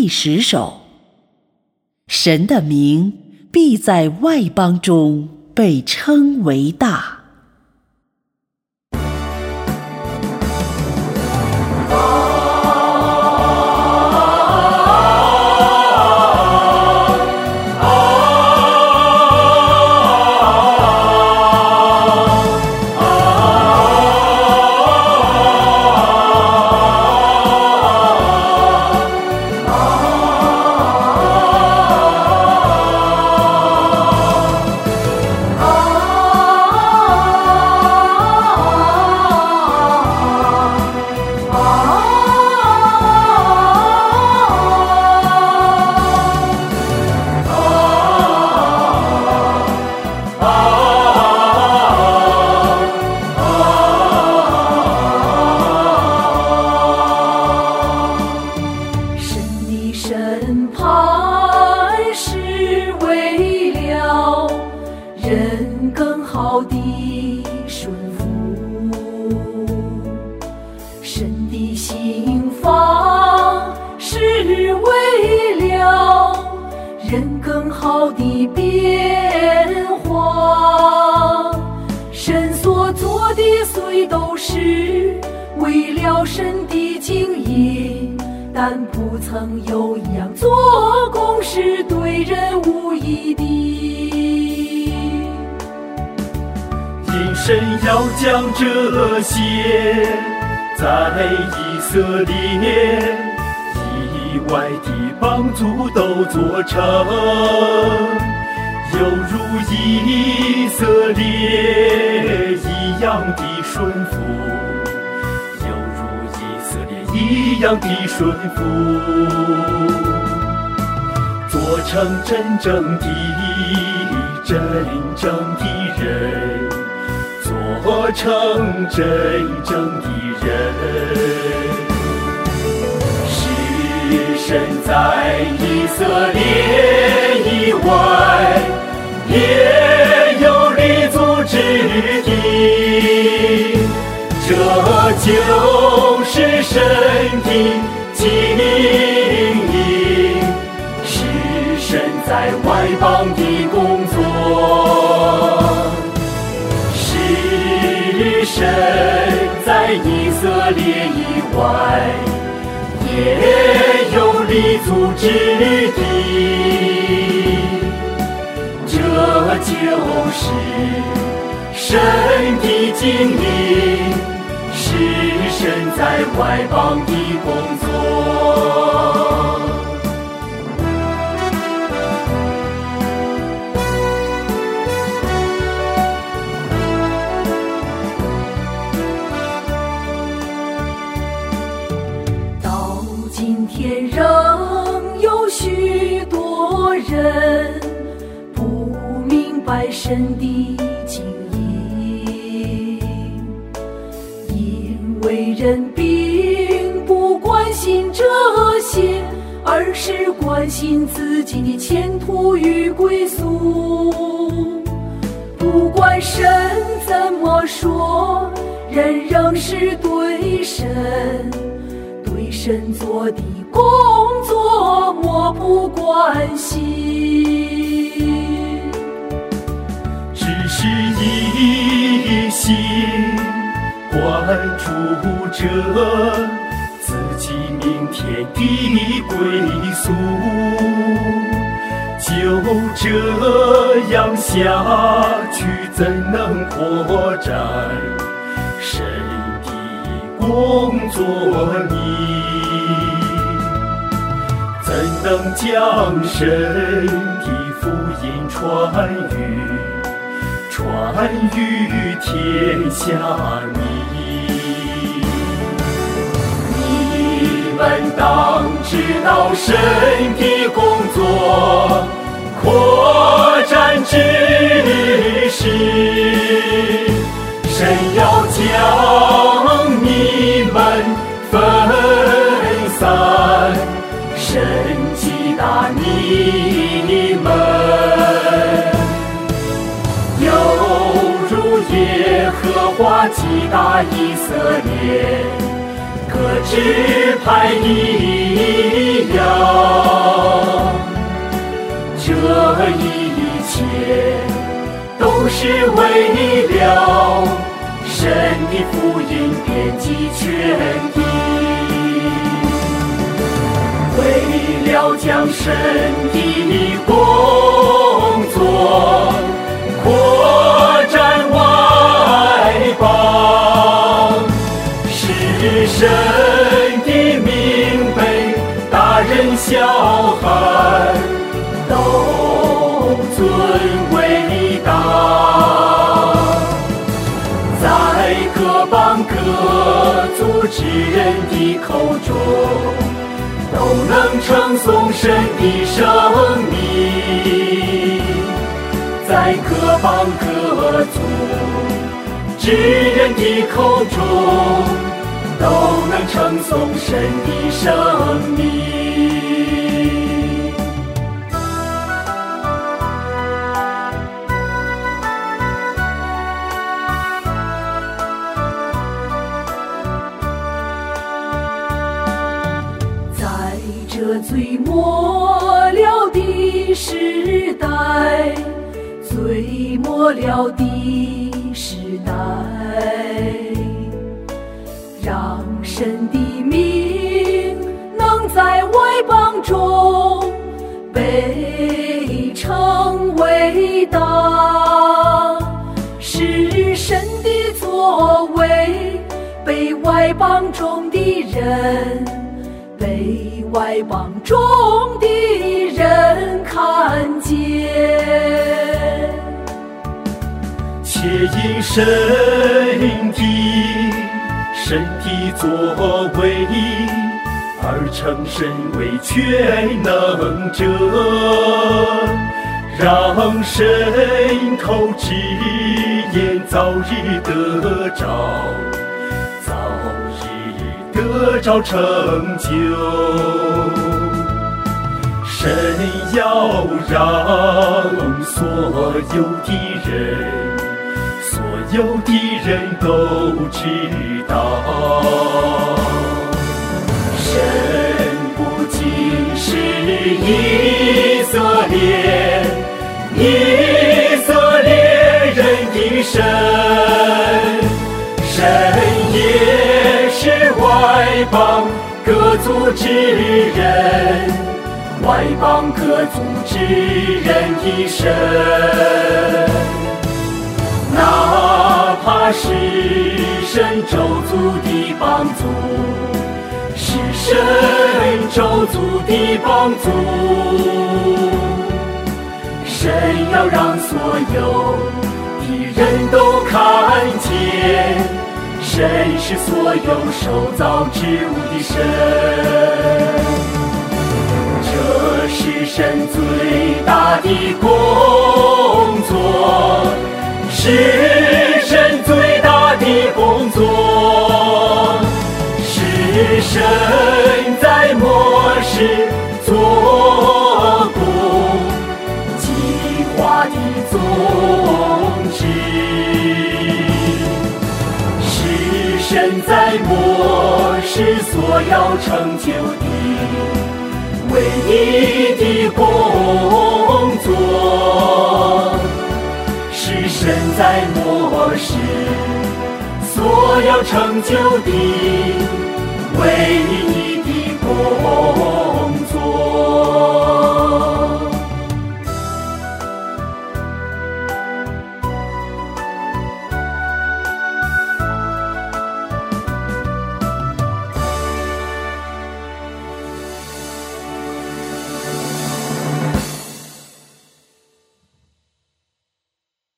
第十首。神的名必在外邦中被称为大。好的变化，神所做的虽都是为了神的经营，但不曾有一样做工是对人无益的。因神要将这些在以色列。以外的帮助都做成，犹如以色列一样的顺服，犹如以色列一样的顺服，做成真正的真正的人，做成真正的人。身在以色列以外，也有立足之地。这就是神的经营，是神在外邦的工作，是神在以色列以外，也有。立足之地，这就是神的经营，是神在怀邦的工作。天仍有许多。人不明白神的经营，因为人并不关心这些，而是关心自己的前途与归宿。不管神怎么说，人仍是对神、对神做的。工作我不关心，只是一心关注着自己明天的归宿，就这样下去，怎能扩展神的工作呢？怎能将神的福音传于传于天下？你你们当知道神的工作扩展之时，神要将以色列各支派一样，这一切都是为了神的福音遍及全地，为了将神的工作。尊伟大，在各邦各族之人的口中，都能称颂神的生命，在各邦各族之人的口中，都能称颂神的生命。最末了的时代，最末了的时代，让神的名能在外邦中被称伟大，是神的作为被外邦中的人。外邦中的人看见，且因神的身体作为，而称神为全能者，让神口之言早日得着，得着成就。神要让所有的人，所有的人都知道，神不仅是以色列，邦各族之人。外邦各族之人的神，哪怕是神咒族的帮助，是神咒族的帮助，神要让所有的人都看见，神是所有受造之物的神。这是神最大的工作，是神最大的工作，是神我是所要成就的。唯一的工作，是神在末世所要成就的唯一。